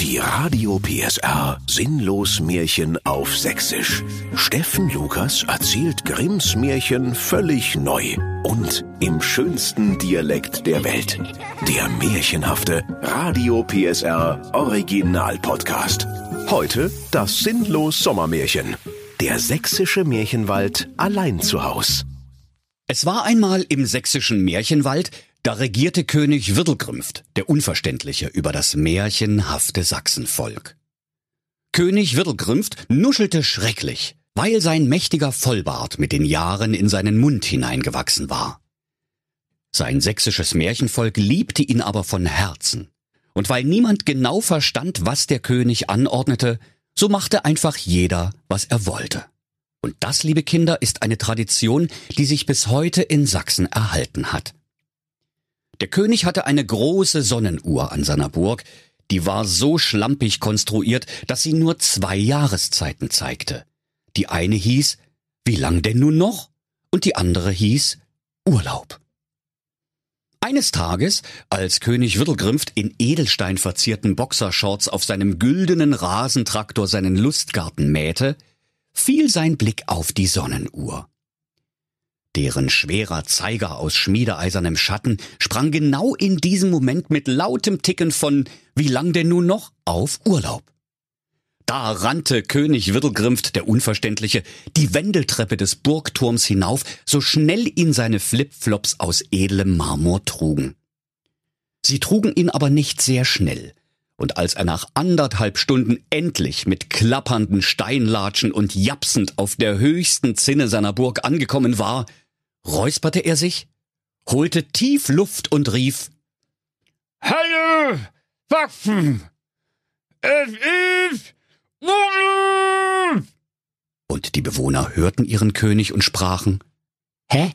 Die Radio PSR Sinnlos Märchen auf Sächsisch. Steffen Lukas erzählt Grimms Märchen völlig neu und im schönsten Dialekt der Welt. Der märchenhafte Radio PSR Original Podcast. Heute das Sinnlos Sommermärchen. Der sächsische Märchenwald allein zu Haus. Es war einmal im sächsischen Märchenwald da regierte König Wirdelgrimft, der Unverständliche, über das märchenhafte Sachsenvolk. König Wirdelgrimft nuschelte schrecklich, weil sein mächtiger Vollbart mit den Jahren in seinen Mund hineingewachsen war. Sein sächsisches Märchenvolk liebte ihn aber von Herzen. Und weil niemand genau verstand, was der König anordnete, so machte einfach jeder, was er wollte. Und das, liebe Kinder, ist eine Tradition, die sich bis heute in Sachsen erhalten hat. Der König hatte eine große Sonnenuhr an seiner Burg, die war so schlampig konstruiert, dass sie nur zwei Jahreszeiten zeigte. Die eine hieß, wie lang denn nun noch? Und die andere hieß, Urlaub. Eines Tages, als König Wirtelgrimft in Edelstein verzierten Boxershorts auf seinem güldenen Rasentraktor seinen Lustgarten mähte, fiel sein Blick auf die Sonnenuhr. Deren schwerer Zeiger aus schmiedeeisernem Schatten sprang genau in diesem Moment mit lautem Ticken von Wie lang denn nun noch auf Urlaub. Da rannte König Wirtelgrimft, der Unverständliche, die Wendeltreppe des Burgturms hinauf, so schnell ihn seine Flipflops aus edlem Marmor trugen. Sie trugen ihn aber nicht sehr schnell, und als er nach anderthalb Stunden endlich mit klappernden Steinlatschen und japsend auf der höchsten Zinne seiner Burg angekommen war, räusperte er sich, holte tief Luft und rief Hallo, Waffen! Es ist Urlaub! Und die Bewohner hörten ihren König und sprachen Hä?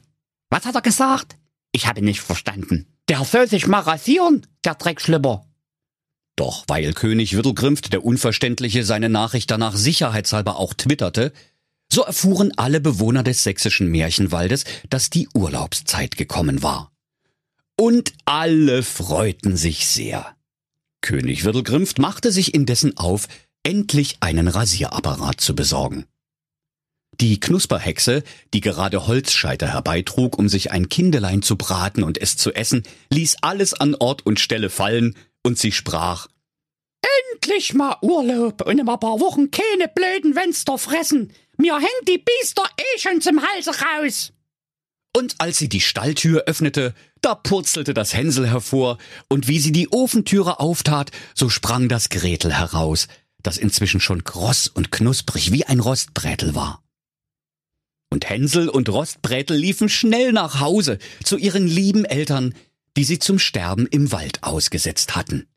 Was hat er gesagt? Ich habe nicht verstanden. Der soll sich mal rasieren, der Dreckschlipper. Doch weil König Wirtelgrimft, der Unverständliche, seine Nachricht danach sicherheitshalber auch twitterte, so erfuhren alle Bewohner des sächsischen Märchenwaldes, dass die Urlaubszeit gekommen war. Und alle freuten sich sehr. König Wirtelgrimft machte sich indessen auf, endlich einen Rasierapparat zu besorgen. Die Knusperhexe, die gerade Holzscheiter herbeitrug, um sich ein Kindelein zu braten und es zu essen, ließ alles an Ort und Stelle fallen, und sie sprach Endlich mal Urlaub und in ein paar Wochen keine blöden Fenster fressen. Mir hängt die Biester eh schon zum Halse raus. Und als sie die Stalltür öffnete, da purzelte das Hänsel hervor, und wie sie die Ofentüre auftat, so sprang das Gretel heraus, das inzwischen schon kross und knusprig wie ein Rostbrätel war. Und Hänsel und Rostbrätel liefen schnell nach Hause zu ihren lieben Eltern, die sie zum Sterben im Wald ausgesetzt hatten.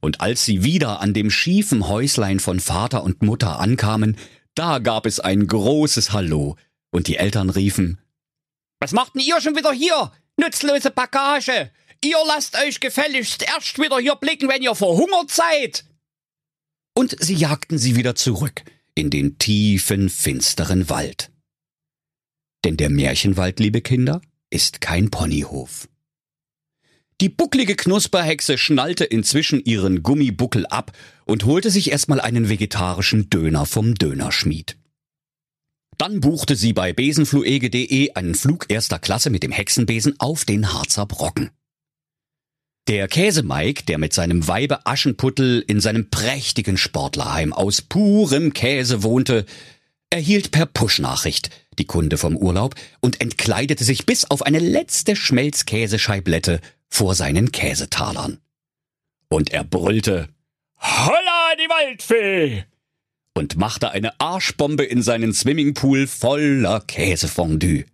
Und als sie wieder an dem schiefen Häuslein von Vater und Mutter ankamen, da gab es ein großes Hallo, und die Eltern riefen Was macht denn ihr schon wieder hier? Nutzlose Bagage! Ihr lasst euch gefälligst erst wieder hier blicken, wenn ihr verhungert seid! Und sie jagten sie wieder zurück in den tiefen, finsteren Wald. Denn der Märchenwald, liebe Kinder, ist kein Ponyhof. Die bucklige Knusperhexe schnallte inzwischen ihren Gummibuckel ab und holte sich erstmal einen vegetarischen Döner vom Dönerschmied. Dann buchte sie bei besenfluege.de einen Flug erster Klasse mit dem Hexenbesen auf den Harzer Brocken. Der Käsemeik, der mit seinem Weibe Aschenputtel in seinem prächtigen Sportlerheim aus purem Käse wohnte, erhielt per Push-Nachricht die Kunde vom Urlaub und entkleidete sich bis auf eine letzte Schmelzkäsescheiblette vor seinen Käsetalern. Und er brüllte Holla, die Waldfee! und machte eine Arschbombe in seinen Swimmingpool voller Käsefondue.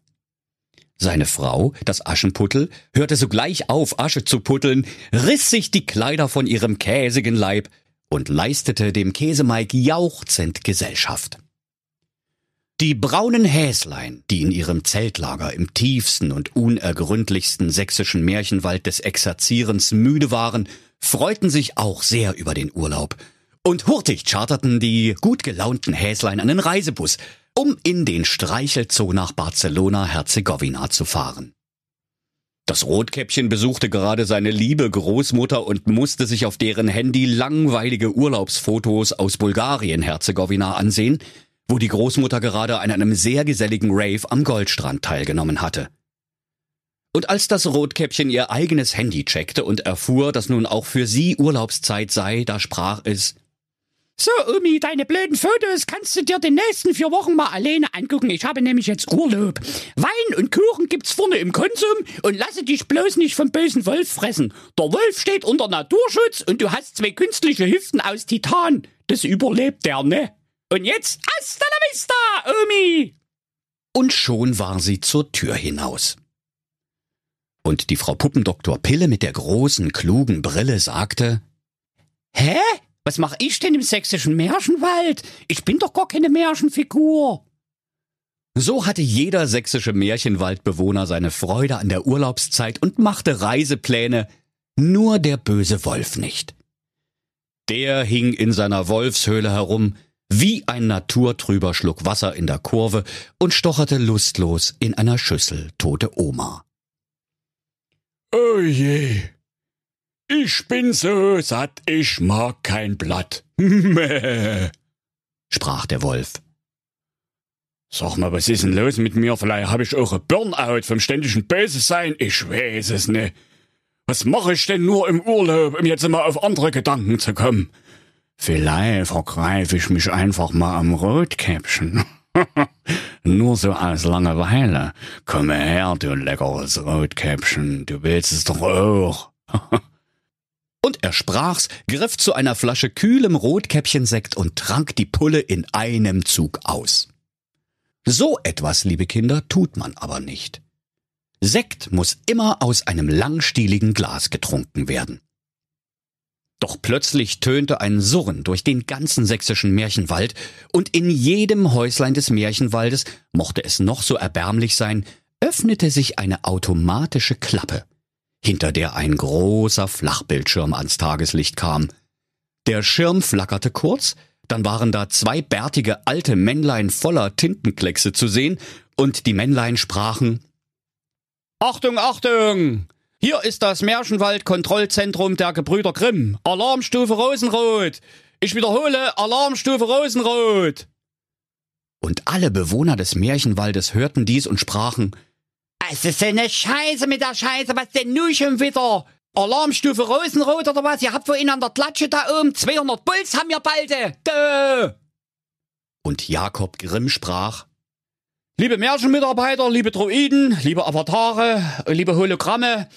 Seine Frau, das Aschenputtel, hörte sogleich auf, Asche zu putteln, riss sich die Kleider von ihrem käsigen Leib und leistete dem Käsemeik jauchzend Gesellschaft. Die braunen Häslein, die in ihrem Zeltlager im tiefsten und unergründlichsten sächsischen Märchenwald des Exerzierens müde waren, freuten sich auch sehr über den Urlaub. Und hurtig charterten die gut gelaunten Häslein einen Reisebus, um in den Streichelzoo nach Barcelona-Herzegowina zu fahren. Das Rotkäppchen besuchte gerade seine liebe Großmutter und musste sich auf deren Handy langweilige Urlaubsfotos aus Bulgarien-Herzegowina ansehen, wo die Großmutter gerade an einem sehr geselligen Rave am Goldstrand teilgenommen hatte. Und als das Rotkäppchen ihr eigenes Handy checkte und erfuhr, dass nun auch für sie Urlaubszeit sei, da sprach es so, Omi, deine blöden Fotos kannst du dir die nächsten vier Wochen mal alleine angucken. Ich habe nämlich jetzt Urlaub. Wein und Kuchen gibt's vorne im Konsum und lasse dich bloß nicht vom bösen Wolf fressen. Der Wolf steht unter Naturschutz und du hast zwei künstliche Hüften aus Titan. Das überlebt der, ne? Und jetzt hasta la vista, Omi! Und schon war sie zur Tür hinaus. Und die Frau Puppendoktor Pille mit der großen, klugen Brille sagte, Hä? Was mache ich denn im sächsischen Märchenwald? Ich bin doch gar keine Märchenfigur. So hatte jeder sächsische Märchenwaldbewohner seine Freude an der Urlaubszeit und machte Reisepläne, nur der böse Wolf nicht. Der hing in seiner Wolfshöhle herum, wie ein naturtrüber Schluck Wasser in der Kurve und stocherte lustlos in einer Schüssel tote Oma. Oh je, ich bin so satt, ich mag kein Blatt. Sprach der Wolf. Sag mal, was ist denn los mit mir? Vielleicht habe ich auch ein Burnout vom ständigen Böse sein. Ich weiß es nicht. Was mache ich denn nur im Urlaub, um jetzt mal auf andere Gedanken zu kommen? Vielleicht vergreife ich mich einfach mal am Rotkäppchen. nur so aus Langeweile. Komm her, du leckeres Rotkäppchen, du willst es doch auch. Und er sprach's, griff zu einer Flasche kühlem Rotkäppchensekt und trank die Pulle in einem Zug aus. So etwas, liebe Kinder, tut man aber nicht. Sekt muss immer aus einem langstieligen Glas getrunken werden. Doch plötzlich tönte ein Surren durch den ganzen sächsischen Märchenwald, und in jedem Häuslein des Märchenwaldes, mochte es noch so erbärmlich sein, öffnete sich eine automatische Klappe hinter der ein großer Flachbildschirm ans Tageslicht kam. Der Schirm flackerte kurz, dann waren da zwei bärtige alte Männlein voller Tintenkleckse zu sehen, und die Männlein sprachen Achtung, Achtung! Hier ist das Märchenwald-Kontrollzentrum der Gebrüder Grimm. Alarmstufe Rosenrot. Ich wiederhole, Alarmstufe Rosenrot. Und alle Bewohner des Märchenwaldes hörten dies und sprachen es ist eine Scheiße mit der Scheiße, was denn nun schon wieder? Alarmstufe Rosenrot oder was? Ihr habt vorhin an der Klatsche da oben 200 Puls haben wir balde. Dö. Und Jakob Grimm sprach, Liebe Märchenmitarbeiter, liebe Droiden, liebe Avatare, liebe Hologramme,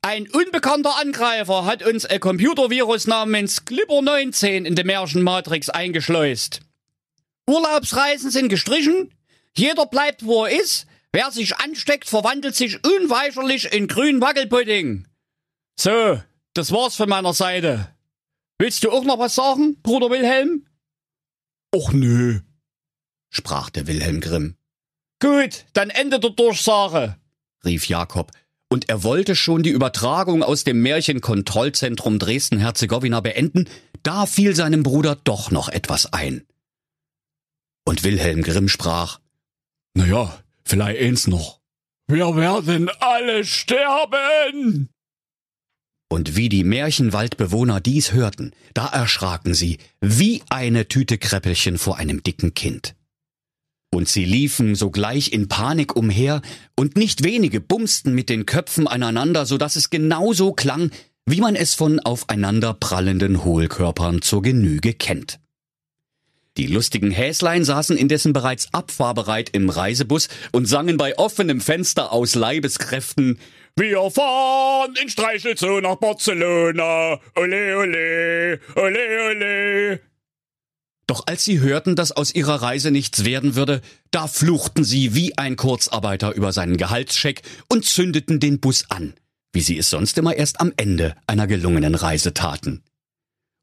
ein unbekannter Angreifer hat uns ein Computervirus namens Clipper 19 in die Märchenmatrix eingeschleust. Urlaubsreisen sind gestrichen, jeder bleibt wo er ist, Wer sich ansteckt, verwandelt sich unweigerlich in grünen Wackelpudding. So, das war's von meiner Seite. Willst du auch noch was sagen, Bruder Wilhelm? Och nö, sprach der Wilhelm Grimm. Gut, dann Ende der Durchsage, rief Jakob, und er wollte schon die Übertragung aus dem Märchenkontrollzentrum Dresden-Herzegowina beenden, da fiel seinem Bruder doch noch etwas ein. Und Wilhelm Grimm sprach, Na ja, Vielleicht eins noch. Wir werden alle sterben! Und wie die Märchenwaldbewohner dies hörten, da erschraken sie wie eine Tüte Kräppelchen vor einem dicken Kind. Und sie liefen sogleich in Panik umher, und nicht wenige bumsten mit den Köpfen aneinander, so dass es genauso klang, wie man es von aufeinander prallenden Hohlkörpern zur Genüge kennt. Die lustigen Häslein saßen indessen bereits abfahrbereit im Reisebus und sangen bei offenem Fenster aus Leibeskräften Wir fahren in Streichelzoo nach Barcelona. Ole, ole, ole, ole. Doch als sie hörten, dass aus ihrer Reise nichts werden würde, da fluchten sie wie ein Kurzarbeiter über seinen Gehaltscheck und zündeten den Bus an, wie sie es sonst immer erst am Ende einer gelungenen Reise taten.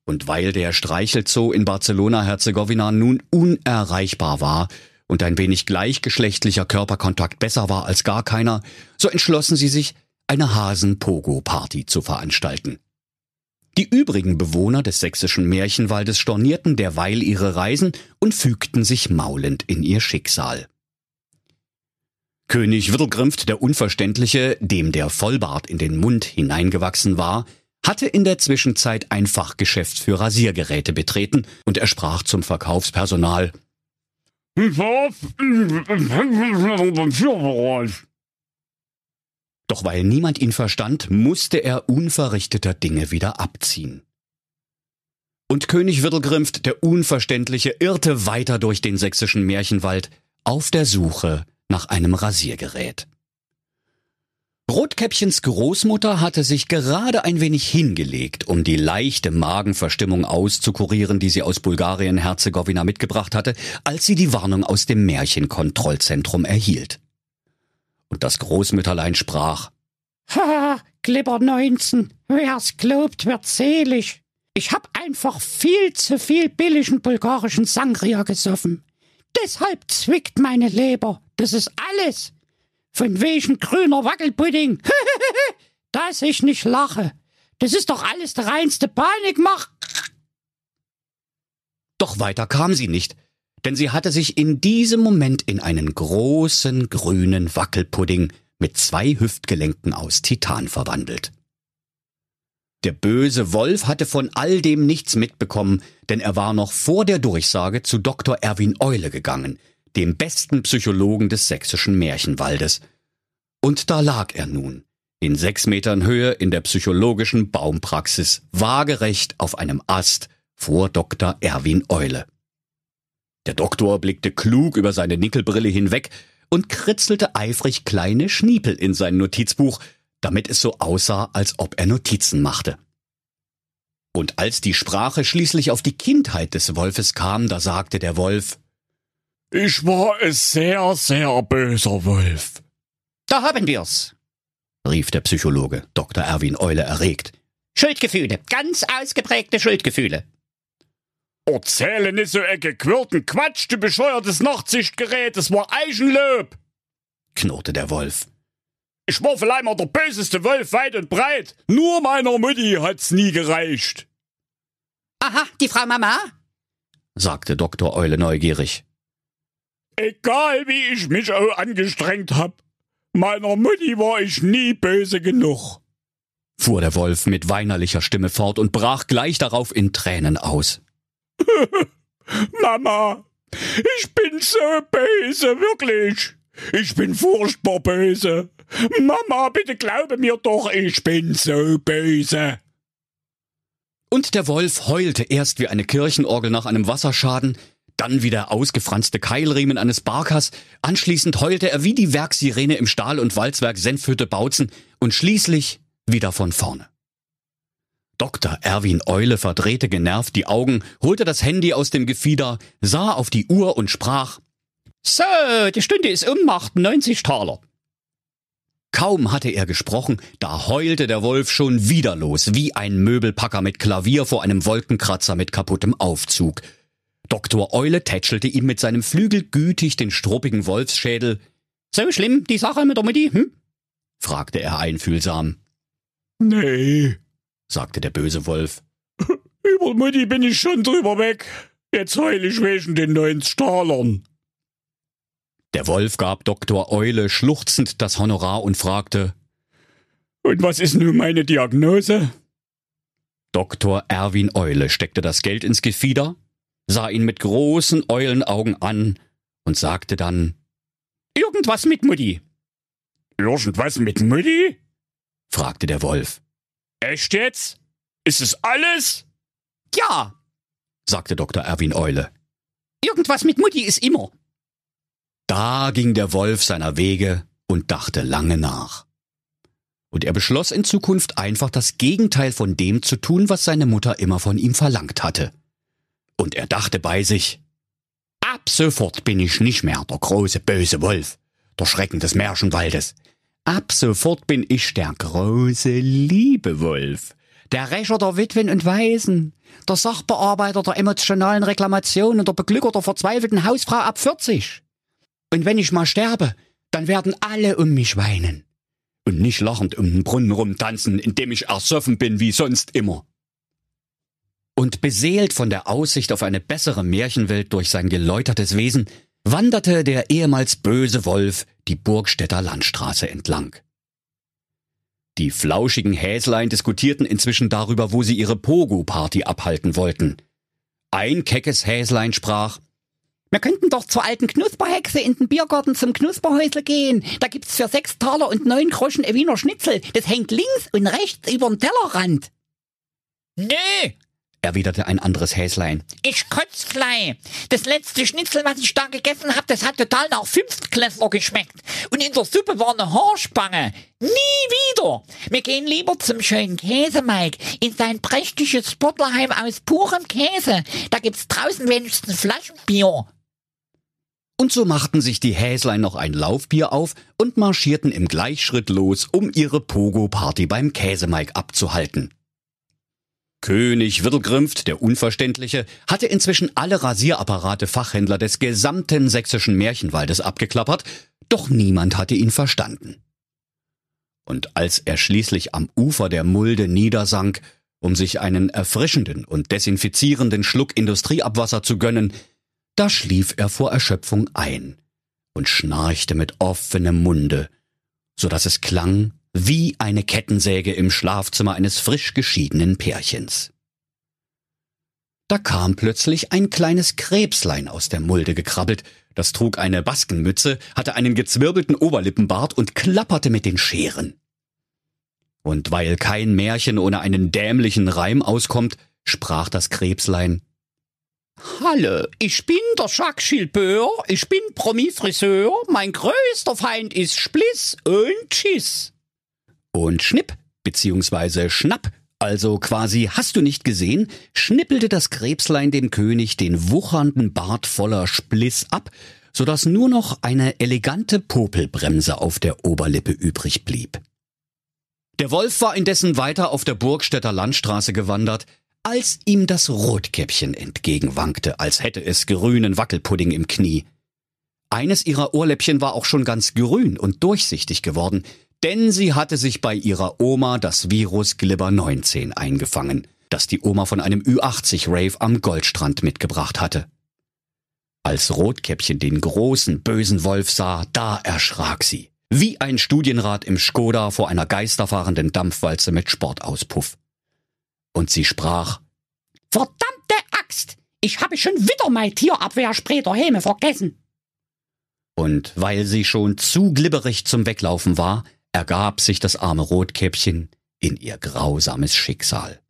Und weil der Streichelzoo in Barcelona-Herzegowina nun unerreichbar war und ein wenig gleichgeschlechtlicher Körperkontakt besser war als gar keiner, so entschlossen sie sich, eine Hasen-Pogo-Party zu veranstalten. Die übrigen Bewohner des sächsischen Märchenwaldes stornierten derweil ihre Reisen und fügten sich maulend in ihr Schicksal. König Wirtelgrimft der Unverständliche, dem der Vollbart in den Mund hineingewachsen war, hatte in der Zwischenzeit ein Fachgeschäft für Rasiergeräte betreten und er sprach zum Verkaufspersonal. Doch weil niemand ihn verstand, musste er unverrichteter Dinge wieder abziehen. Und König Wirtelgrimft, der Unverständliche, irrte weiter durch den sächsischen Märchenwald auf der Suche nach einem Rasiergerät. Rotkäppchens Großmutter hatte sich gerade ein wenig hingelegt, um die leichte Magenverstimmung auszukurieren, die sie aus Bulgarien-Herzegowina mitgebracht hatte, als sie die Warnung aus dem Märchenkontrollzentrum erhielt. Und das Großmütterlein sprach, Ha, Glibber 19, wer's glaubt, wird selig. Ich hab einfach viel zu viel billigen bulgarischen Sangria gesoffen. Deshalb zwickt meine Leber. Das ist alles. Von wegen grüner Wackelpudding. Dass ich nicht lache. Das ist doch alles der reinste Panikmach. Doch weiter kam sie nicht, denn sie hatte sich in diesem Moment in einen großen grünen Wackelpudding mit zwei Hüftgelenken aus Titan verwandelt. Der böse Wolf hatte von all dem nichts mitbekommen, denn er war noch vor der Durchsage zu Dr. Erwin Eule gegangen, dem besten Psychologen des sächsischen Märchenwaldes. Und da lag er nun, in sechs Metern Höhe in der psychologischen Baumpraxis, waagerecht auf einem Ast vor Dr. Erwin Eule. Der Doktor blickte klug über seine Nickelbrille hinweg und kritzelte eifrig kleine Schniepel in sein Notizbuch, damit es so aussah, als ob er Notizen machte. Und als die Sprache schließlich auf die Kindheit des Wolfes kam, da sagte der Wolf Ich war es sehr, sehr böser Wolf. Da haben wir's, rief der Psychologe Dr. Erwin Eule erregt. Schuldgefühle, ganz ausgeprägte Schuldgefühle. Erzähle nicht so ecke quirten Quatsch, du bescheuertes Nachtsichtgerät, es war Eichenlob, knurrte der Wolf. Ich war vielleicht mal der böseste Wolf weit und breit. Nur meiner Mutti hat's nie gereicht. Aha, die Frau Mama? sagte Dr. Eule neugierig. Egal wie ich mich auch angestrengt hab, meiner Mutti war ich nie böse genug, fuhr der Wolf mit weinerlicher Stimme fort und brach gleich darauf in Tränen aus. Mama, ich bin so böse, wirklich. Ich bin furchtbar böse. Mama, bitte glaube mir doch, ich bin so böse. Und der Wolf heulte erst wie eine Kirchenorgel nach einem Wasserschaden, dann wie der ausgefranste Keilriemen eines Barkers, anschließend heulte er wie die Werksirene im Stahl- und Walzwerk Senfhütte Bautzen und schließlich wieder von vorne. Dr. Erwin Eule verdrehte genervt die Augen, holte das Handy aus dem Gefieder, sah auf die Uhr und sprach So, die Stunde ist um, macht 90 Taler. Kaum hatte er gesprochen, da heulte der Wolf schon wieder los, wie ein Möbelpacker mit Klavier vor einem Wolkenkratzer mit kaputtem Aufzug. Dr. Eule tätschelte ihm mit seinem Flügel gütig den struppigen Wolfsschädel. So schlimm, die Sache mit der Mutti, hm? fragte er einfühlsam. Nee, sagte der böse Wolf. Über Mutti bin ich schon drüber weg. Jetzt heul ich wegen den neuen Stahlern. Der Wolf gab Dr. Eule schluchzend das Honorar und fragte, Und was ist nun meine Diagnose? Dr. Erwin Eule steckte das Geld ins Gefieder, sah ihn mit großen Eulenaugen an und sagte dann, Irgendwas mit Mutti. Irgendwas mit Mutti? fragte der Wolf. Echt jetzt? Ist es alles? Ja, sagte Dr. Erwin Eule. Irgendwas mit Mutti ist immer. Da ging der Wolf seiner Wege und dachte lange nach. Und er beschloss in Zukunft einfach das Gegenteil von dem zu tun, was seine Mutter immer von ihm verlangt hatte. Und er dachte bei sich, ab sofort bin ich nicht mehr der große böse Wolf, der Schrecken des Märchenwaldes. Ab sofort bin ich der große liebe Wolf, der Rächer der Witwen und Waisen, der Sachbearbeiter der emotionalen Reklamation und der Beglücker der verzweifelten Hausfrau ab 40. Und wenn ich mal sterbe, dann werden alle um mich weinen. Und nicht lachend um den Brunnen rumtanzen, indem ich ersoffen bin wie sonst immer. Und beseelt von der Aussicht auf eine bessere Märchenwelt durch sein geläutertes Wesen, wanderte der ehemals böse Wolf die Burgstädter Landstraße entlang. Die flauschigen Häslein diskutierten inzwischen darüber, wo sie ihre Pogo-Party abhalten wollten. Ein keckes Häslein sprach, wir könnten doch zur alten Knusperhexe in den Biergarten zum Knusperhäusle gehen. Da gibt's für sechs Taler und neun Groschen ein Wiener Schnitzel. Das hängt links und rechts überm Tellerrand. Nee, erwiderte ein anderes Häslein. Ich kotz gleich. Das letzte Schnitzel, was ich da gegessen hab, das hat total nach Fünftklässler geschmeckt. Und in der Suppe war eine Haarspange. Nie wieder. Wir gehen lieber zum schönen Käsemike in sein prächtiges Sportlerheim aus purem Käse. Da gibt's draußen wenigstens Flaschenbier. Und so machten sich die Häslein noch ein Laufbier auf und marschierten im Gleichschritt los, um ihre Pogo-Party beim Käsemike abzuhalten. König Wirtelgrimft, der Unverständliche, hatte inzwischen alle Rasierapparate Fachhändler des gesamten sächsischen Märchenwaldes abgeklappert, doch niemand hatte ihn verstanden. Und als er schließlich am Ufer der Mulde niedersank, um sich einen erfrischenden und desinfizierenden Schluck Industrieabwasser zu gönnen, da schlief er vor Erschöpfung ein und schnarchte mit offenem Munde, so dass es klang wie eine Kettensäge im Schlafzimmer eines frisch geschiedenen Pärchens. Da kam plötzlich ein kleines Krebslein aus der Mulde gekrabbelt, das trug eine Baskenmütze, hatte einen gezwirbelten Oberlippenbart und klapperte mit den Scheren. Und weil kein Märchen ohne einen dämlichen Reim auskommt, sprach das Krebslein Halle, ich bin der Jacques Gilbert, ich bin Promi-Friseur, mein größter Feind ist Spliss und Schiss. Und schnipp, beziehungsweise schnapp, also quasi hast du nicht gesehen, schnippelte das Krebslein dem König den wuchernden Bart voller Spliss ab, so dass nur noch eine elegante Popelbremse auf der Oberlippe übrig blieb. Der Wolf war indessen weiter auf der Burgstädter Landstraße gewandert, als ihm das Rotkäppchen entgegenwankte, als hätte es grünen Wackelpudding im Knie. Eines ihrer Ohrläppchen war auch schon ganz grün und durchsichtig geworden, denn sie hatte sich bei ihrer Oma das Virus Glibber 19 eingefangen, das die Oma von einem Ü80-Rave am Goldstrand mitgebracht hatte. Als Rotkäppchen den großen, bösen Wolf sah, da erschrak sie. Wie ein Studienrat im Skoda vor einer geisterfahrenden Dampfwalze mit Sportauspuff. Und sie sprach, Verdammte Axt! Ich habe schon wieder mein Tierabwehrspray Häme vergessen. Und weil sie schon zu glibberig zum Weglaufen war, ergab sich das arme Rotkäppchen in ihr grausames Schicksal.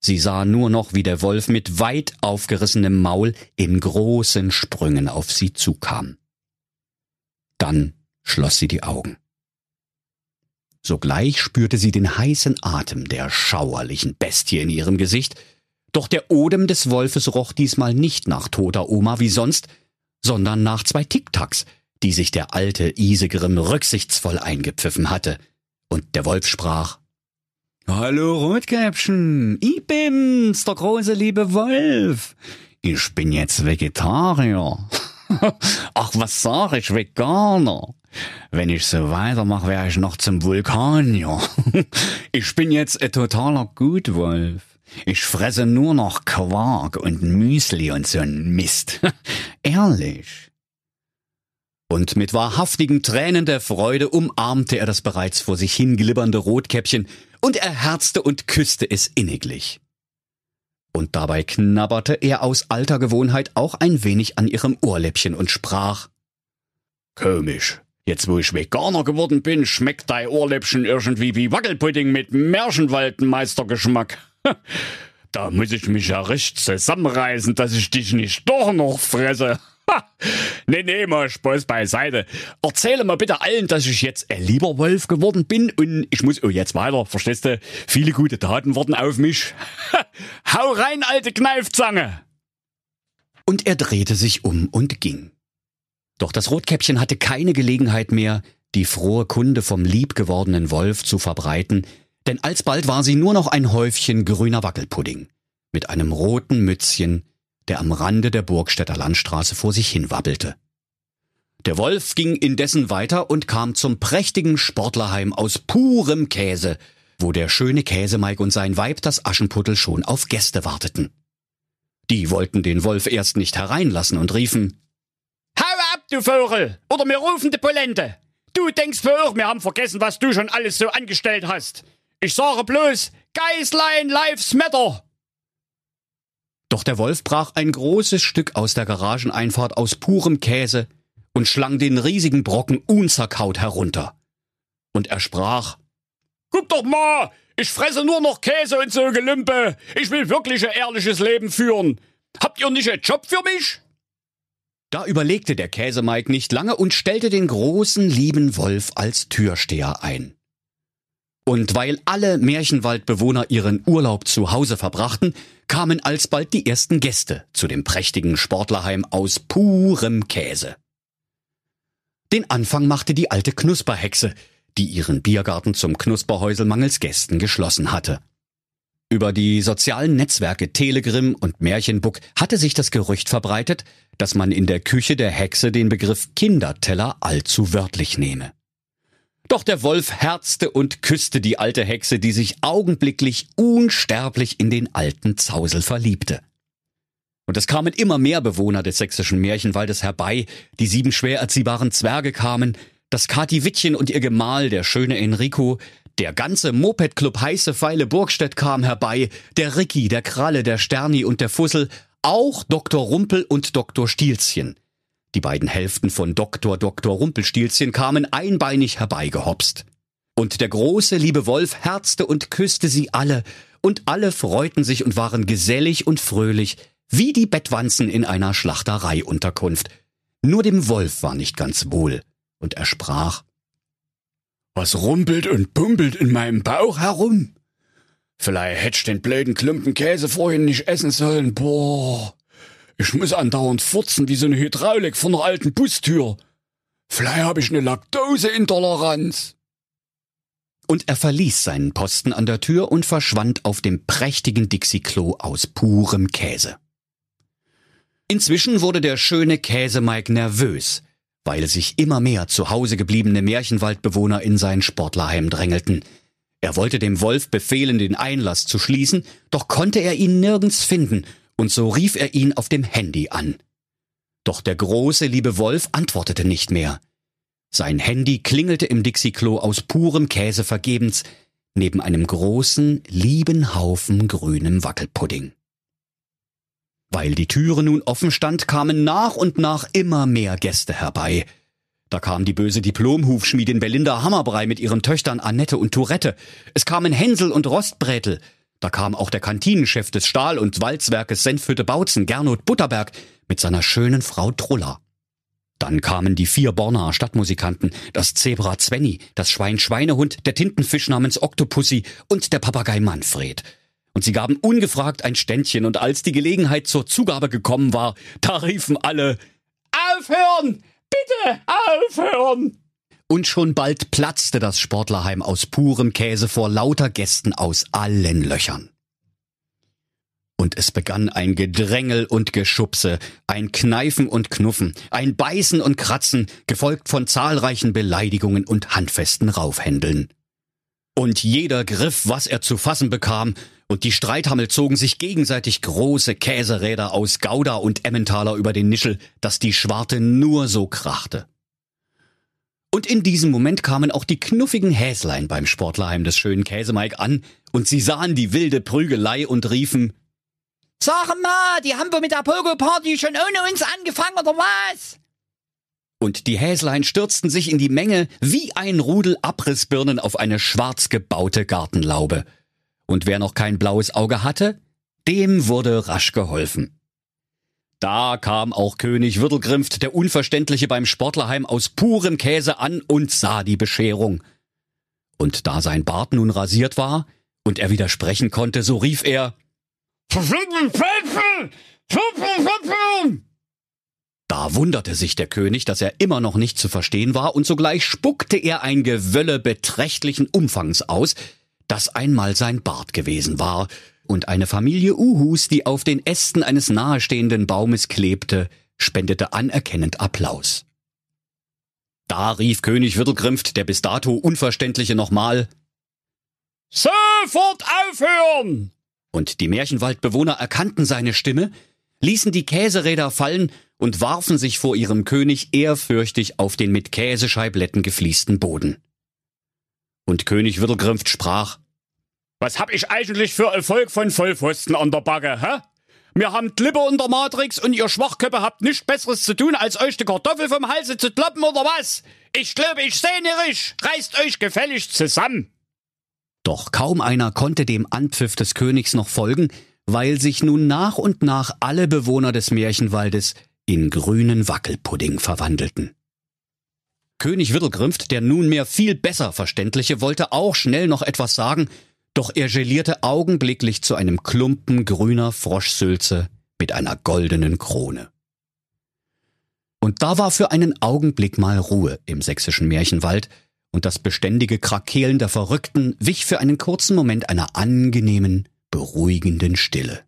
Sie sah nur noch, wie der Wolf mit weit aufgerissenem Maul in großen Sprüngen auf sie zukam. Dann schloss sie die Augen. Sogleich spürte sie den heißen Atem der schauerlichen Bestie in ihrem Gesicht, doch der Odem des Wolfes roch diesmal nicht nach toter Oma wie sonst, sondern nach zwei Tic-Tacs, die sich der alte Isegrim rücksichtsvoll eingepfiffen hatte. Und der Wolf sprach, Hallo Rotkäppchen, ich bin's, der große liebe Wolf. Ich bin jetzt Vegetarier. Ach, was sag ich, Veganer? Wenn ich so weitermache, wäre ich noch zum Vulkanier. ich bin jetzt ein totaler Gutwolf. Ich fresse nur noch Quark und Müsli und so'n Mist. Ehrlich. Und mit wahrhaftigen Tränen der Freude umarmte er das bereits vor sich hinglibbernde Rotkäppchen und er herzte und küsste es inniglich. Und dabei knabberte er aus alter Gewohnheit auch ein wenig an ihrem Ohrläppchen und sprach Komisch, jetzt wo ich Veganer geworden bin, schmeckt dein Ohrläppchen irgendwie wie Wackelpudding mit Märchenwaldenmeistergeschmack. Da muss ich mich ja recht zusammenreißen, dass ich dich nicht doch noch fresse. Nee, nee, mal Spaß beiseite. Erzähle mal bitte allen, dass ich jetzt ein lieber Wolf geworden bin und ich muss oh jetzt weiter, verstehst du? Viele gute Taten warten auf mich. Hau rein, alte Kneifzange! Und er drehte sich um und ging. Doch das Rotkäppchen hatte keine Gelegenheit mehr, die frohe Kunde vom liebgewordenen Wolf zu verbreiten, denn alsbald war sie nur noch ein Häufchen grüner Wackelpudding mit einem roten Mützchen, der am Rande der Burgstädter Landstraße vor sich hin wabbelte. Der Wolf ging indessen weiter und kam zum prächtigen Sportlerheim aus purem Käse, wo der schöne Käsemeig und sein Weib das Aschenputtel schon auf Gäste warteten. Die wollten den Wolf erst nicht hereinlassen und riefen du Vogel! Oder wir rufen die Polente! Du denkst für auch, wir haben vergessen, was du schon alles so angestellt hast. Ich sage bloß, Geißlein Lives Matter! Doch der Wolf brach ein großes Stück aus der Garageneinfahrt aus purem Käse und schlang den riesigen Brocken unzerkaut herunter. Und er sprach, Guck doch mal, ich fresse nur noch Käse und so Gelümpe. Ich will wirklich ein ehrliches Leben führen. Habt ihr nicht einen Job für mich? Da überlegte der Käsemeig nicht lange und stellte den großen lieben Wolf als Türsteher ein. Und weil alle Märchenwaldbewohner ihren Urlaub zu Hause verbrachten, kamen alsbald die ersten Gäste zu dem prächtigen Sportlerheim aus purem Käse. Den Anfang machte die alte Knusperhexe, die ihren Biergarten zum Knusperhäusel mangels Gästen geschlossen hatte. Über die sozialen Netzwerke Telegram und Märchenbook hatte sich das Gerücht verbreitet, dass man in der Küche der Hexe den Begriff Kinderteller allzu wörtlich nehme. Doch der Wolf herzte und küsste die alte Hexe, die sich augenblicklich unsterblich in den alten Zausel verliebte. Und es kamen immer mehr Bewohner des sächsischen Märchenwaldes herbei, die sieben schwer erziehbaren Zwerge kamen, das Kati Wittchen und ihr Gemahl, der schöne Enrico, der ganze Moped-Club Heiße Pfeile Burgstedt kam herbei, der Ricky, der Kralle, der Sterni und der Fussel, auch Dr. Rumpel und Dr. Stielzchen. Die beiden Hälften von Dr. Dr. Rumpelstilzchen kamen einbeinig herbeigehopst. Und der große liebe Wolf herzte und küsste sie alle, und alle freuten sich und waren gesellig und fröhlich, wie die Bettwanzen in einer Schlachtereiunterkunft. Nur dem Wolf war nicht ganz wohl, und er sprach Was rumpelt und pumpelt in meinem Bauch herum? Vielleicht hätt ich den blöden Klumpen Käse vorhin nicht essen sollen. Boah, ich muss andauernd furzen wie so eine Hydraulik von einer alten Bustür. Vielleicht habe ich eine Laktoseintoleranz. Und er verließ seinen Posten an der Tür und verschwand auf dem prächtigen Dixie-Klo aus purem Käse. Inzwischen wurde der schöne Käsemike nervös, weil sich immer mehr zu Hause gebliebene Märchenwaldbewohner in sein Sportlerheim drängelten. Er wollte dem Wolf befehlen, den Einlass zu schließen, doch konnte er ihn nirgends finden, und so rief er ihn auf dem Handy an. Doch der große liebe Wolf antwortete nicht mehr. Sein Handy klingelte im Dixie-Klo aus purem Käse vergebens, neben einem großen, lieben Haufen grünem Wackelpudding. Weil die Türe nun offen stand, kamen nach und nach immer mehr Gäste herbei. Da kam die böse Diplomhufschmiedin Belinda Hammerbrei mit ihren Töchtern Annette und Tourette. Es kamen Hänsel und Rostbrätel. Da kam auch der Kantinenchef des Stahl- und Walzwerkes Senfhütte Bautzen, Gernot Butterberg, mit seiner schönen Frau Truller. Dann kamen die vier Bornaer Stadtmusikanten, das Zebra Zwenny, das Schwein Schweinehund, der Tintenfisch namens Octopussy und der Papagei Manfred. Und sie gaben ungefragt ein Ständchen, und als die Gelegenheit zur Zugabe gekommen war, da riefen alle Aufhören! Bitte aufhören! Und schon bald platzte das Sportlerheim aus purem Käse vor lauter Gästen aus allen Löchern. Und es begann ein Gedrängel und Geschubse, ein Kneifen und Knuffen, ein Beißen und Kratzen, gefolgt von zahlreichen Beleidigungen und handfesten Raufhändeln. Und jeder griff, was er zu fassen bekam, und die Streithammel zogen sich gegenseitig große Käseräder aus Gouda und Emmentaler über den Nischel, dass die Schwarte nur so krachte. Und in diesem Moment kamen auch die knuffigen Häslein beim Sportlerheim des schönen Käsemeig an, und sie sahen die wilde Prügelei und riefen, Sag mal, die haben wir mit der Pogo-Party schon ohne uns angefangen, oder was? Und die Häslein stürzten sich in die Menge wie ein Rudel Abrissbirnen auf eine schwarz gebaute Gartenlaube. Und wer noch kein blaues Auge hatte, dem wurde rasch geholfen. Da kam auch König Wirtelgrimft, der Unverständliche beim Sportlerheim aus purem Käse an und sah die Bescherung. Und da sein Bart nun rasiert war und er widersprechen konnte, so rief er, da wunderte sich der König, dass er immer noch nicht zu verstehen war, und sogleich spuckte er ein Gewölle beträchtlichen Umfangs aus, das einmal sein Bart gewesen war, und eine Familie Uhus, die auf den Ästen eines nahestehenden Baumes klebte, spendete anerkennend Applaus. Da rief König Wirtelgrimft, der bis dato Unverständliche, nochmal Sofort aufhören! Und die Märchenwaldbewohner erkannten seine Stimme, ließen die Käseräder fallen und warfen sich vor ihrem König ehrfürchtig auf den mit Käsescheibletten gefließten Boden. Und König Wirtelgrimpft sprach, Was hab ich eigentlich für Erfolg von Vollpfosten an der Backe, hä? Wir haben Klippe unter Matrix und ihr Schwachköppe habt nichts Besseres zu tun, als euch die Kartoffel vom Halse zu kloppen, oder was? Ich glaube, ich seh nirisch. Reißt euch gefällig zusammen. Doch kaum einer konnte dem Anpfiff des Königs noch folgen, weil sich nun nach und nach alle Bewohner des Märchenwaldes in grünen Wackelpudding verwandelten. König Wirtelgrimpft, der nunmehr viel besser Verständliche, wollte auch schnell noch etwas sagen, doch er gelierte augenblicklich zu einem Klumpen grüner Froschsülze mit einer goldenen Krone. Und da war für einen Augenblick mal Ruhe im sächsischen Märchenwald, und das beständige Krakeelen der Verrückten wich für einen kurzen Moment einer angenehmen, beruhigenden Stille.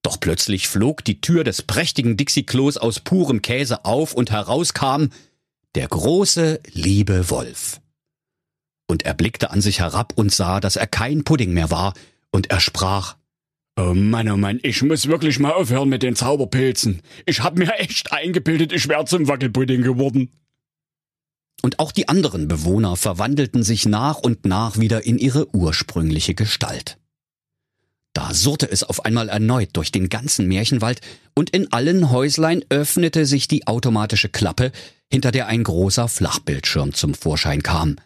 Doch plötzlich flog die Tür des prächtigen Dixie-Klos aus purem Käse auf und herauskam der große, liebe Wolf. Und er blickte an sich herab und sah, dass er kein Pudding mehr war, und er sprach, Oh Mann, oh Mann, ich muss wirklich mal aufhören mit den Zauberpilzen. Ich hab mir echt eingebildet, ich wär zum Wackelpudding geworden. Und auch die anderen Bewohner verwandelten sich nach und nach wieder in ihre ursprüngliche Gestalt. Da surrte es auf einmal erneut durch den ganzen Märchenwald, und in allen Häuslein öffnete sich die automatische Klappe, hinter der ein großer Flachbildschirm zum Vorschein kam.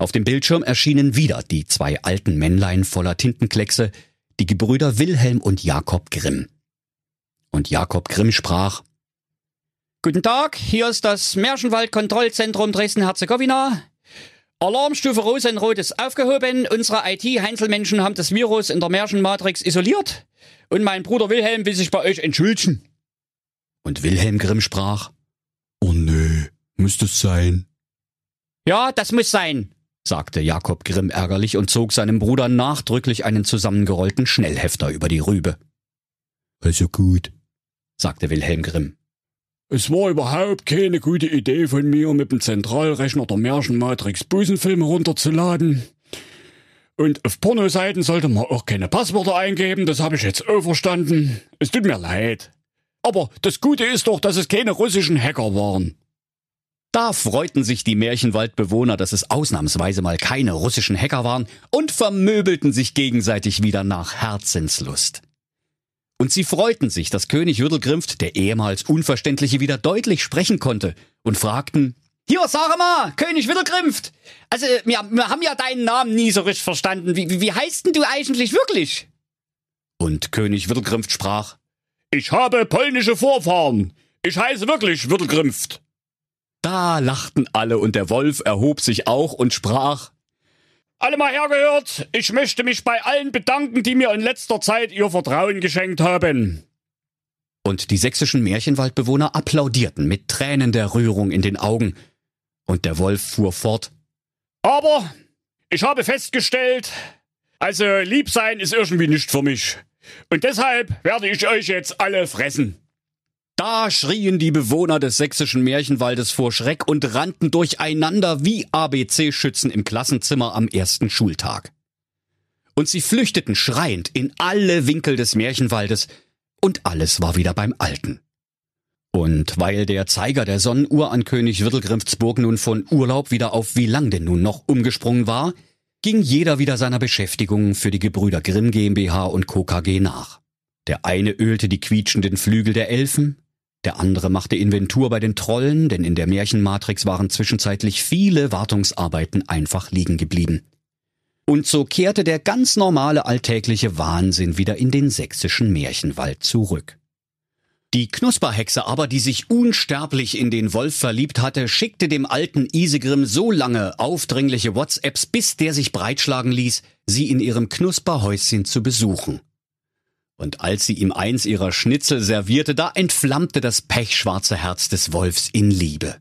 Auf dem Bildschirm erschienen wieder die zwei alten Männlein voller Tintenkleckse, die Gebrüder Wilhelm und Jakob Grimm. Und Jakob Grimm sprach Guten Tag, hier ist das Märchenwald-Kontrollzentrum Dresden-Herzegowina. Alarmstufe Rosenrot ist aufgehoben. Unsere IT-Heinzelmenschen haben das Virus in der Märchenmatrix isoliert. Und mein Bruder Wilhelm will sich bei euch entschuldigen. Und Wilhelm Grimm sprach, Oh nö, muss das sein? Ja, das muss sein, sagte Jakob Grimm ärgerlich und zog seinem Bruder nachdrücklich einen zusammengerollten Schnellhefter über die Rübe. Also gut, sagte Wilhelm Grimm. Es war überhaupt keine gute Idee von mir, mit dem Zentralrechner der Märchenmatrix Busenfilme runterzuladen. Und auf Pornoseiten sollte man auch keine Passwörter eingeben, das habe ich jetzt auch verstanden. Es tut mir leid. Aber das Gute ist doch, dass es keine russischen Hacker waren. Da freuten sich die Märchenwaldbewohner, dass es ausnahmsweise mal keine russischen Hacker waren und vermöbelten sich gegenseitig wieder nach Herzenslust. Und sie freuten sich, dass König Würdelgrimpft, der ehemals Unverständliche, wieder deutlich sprechen konnte und fragten, hier, sag mal, König Würdelgrimpft, also wir, wir haben ja deinen Namen nie so richtig verstanden. Wie, wie, wie heißt denn du eigentlich wirklich? Und König Würdelgrimpft sprach, Ich habe polnische Vorfahren. Ich heiße wirklich Würdelgrimpft. Da lachten alle und der Wolf erhob sich auch und sprach, alle mal hergehört, ich möchte mich bei allen bedanken, die mir in letzter Zeit ihr Vertrauen geschenkt haben. Und die sächsischen Märchenwaldbewohner applaudierten mit Tränen der Rührung in den Augen. Und der Wolf fuhr fort. Aber ich habe festgestellt, also lieb sein ist irgendwie nicht für mich. Und deshalb werde ich euch jetzt alle fressen. Da schrien die Bewohner des sächsischen Märchenwaldes vor Schreck und rannten durcheinander wie ABC-Schützen im Klassenzimmer am ersten Schultag. Und sie flüchteten schreiend in alle Winkel des Märchenwaldes, und alles war wieder beim Alten. Und weil der Zeiger der Sonnenuhr an König Wirtelgrimftsburg nun von Urlaub wieder auf wie lang denn nun noch umgesprungen war, ging jeder wieder seiner Beschäftigung für die Gebrüder Grimm GmbH und Co. KG nach. Der eine ölte die quietschenden Flügel der Elfen, der andere machte Inventur bei den Trollen, denn in der Märchenmatrix waren zwischenzeitlich viele Wartungsarbeiten einfach liegen geblieben. Und so kehrte der ganz normale alltägliche Wahnsinn wieder in den sächsischen Märchenwald zurück. Die Knusperhexe aber, die sich unsterblich in den Wolf verliebt hatte, schickte dem alten Isegrim so lange aufdringliche WhatsApps, bis der sich breitschlagen ließ, sie in ihrem Knusperhäuschen zu besuchen. Und als sie ihm eins ihrer Schnitzel servierte, da entflammte das pechschwarze Herz des Wolfs in Liebe.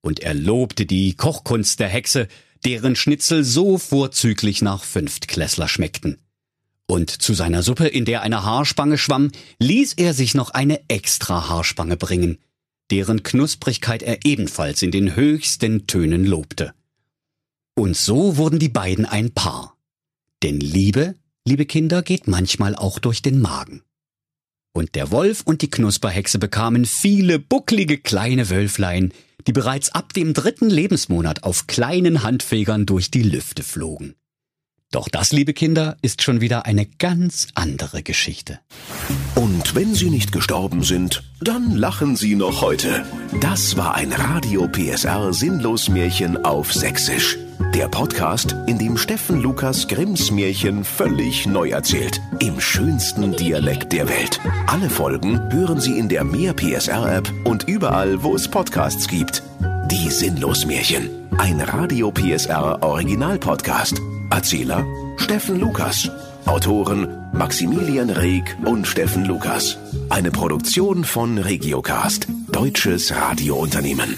Und er lobte die Kochkunst der Hexe, deren Schnitzel so vorzüglich nach Fünftklässler schmeckten. Und zu seiner Suppe, in der eine Haarspange schwamm, ließ er sich noch eine extra Haarspange bringen, deren Knusprigkeit er ebenfalls in den höchsten Tönen lobte. Und so wurden die beiden ein Paar. Denn Liebe liebe Kinder, geht manchmal auch durch den Magen. Und der Wolf und die Knusperhexe bekamen viele bucklige kleine Wölflein, die bereits ab dem dritten Lebensmonat auf kleinen Handfegern durch die Lüfte flogen. Doch das, liebe Kinder, ist schon wieder eine ganz andere Geschichte. Und wenn sie nicht gestorben sind, dann lachen sie noch heute. Das war ein Radio PSR Sinnlos Märchen auf Sächsisch. Der Podcast, in dem Steffen Lukas Grimms Märchen völlig neu erzählt. Im schönsten Dialekt der Welt. Alle Folgen hören Sie in der Mehr PSR App und überall, wo es Podcasts gibt. Die Sinnlos Märchen. Ein Radio PSR Original Podcast. Erzähler Steffen Lukas. Autoren Maximilian Reg und Steffen Lukas. Eine Produktion von Regiocast, deutsches Radiounternehmen.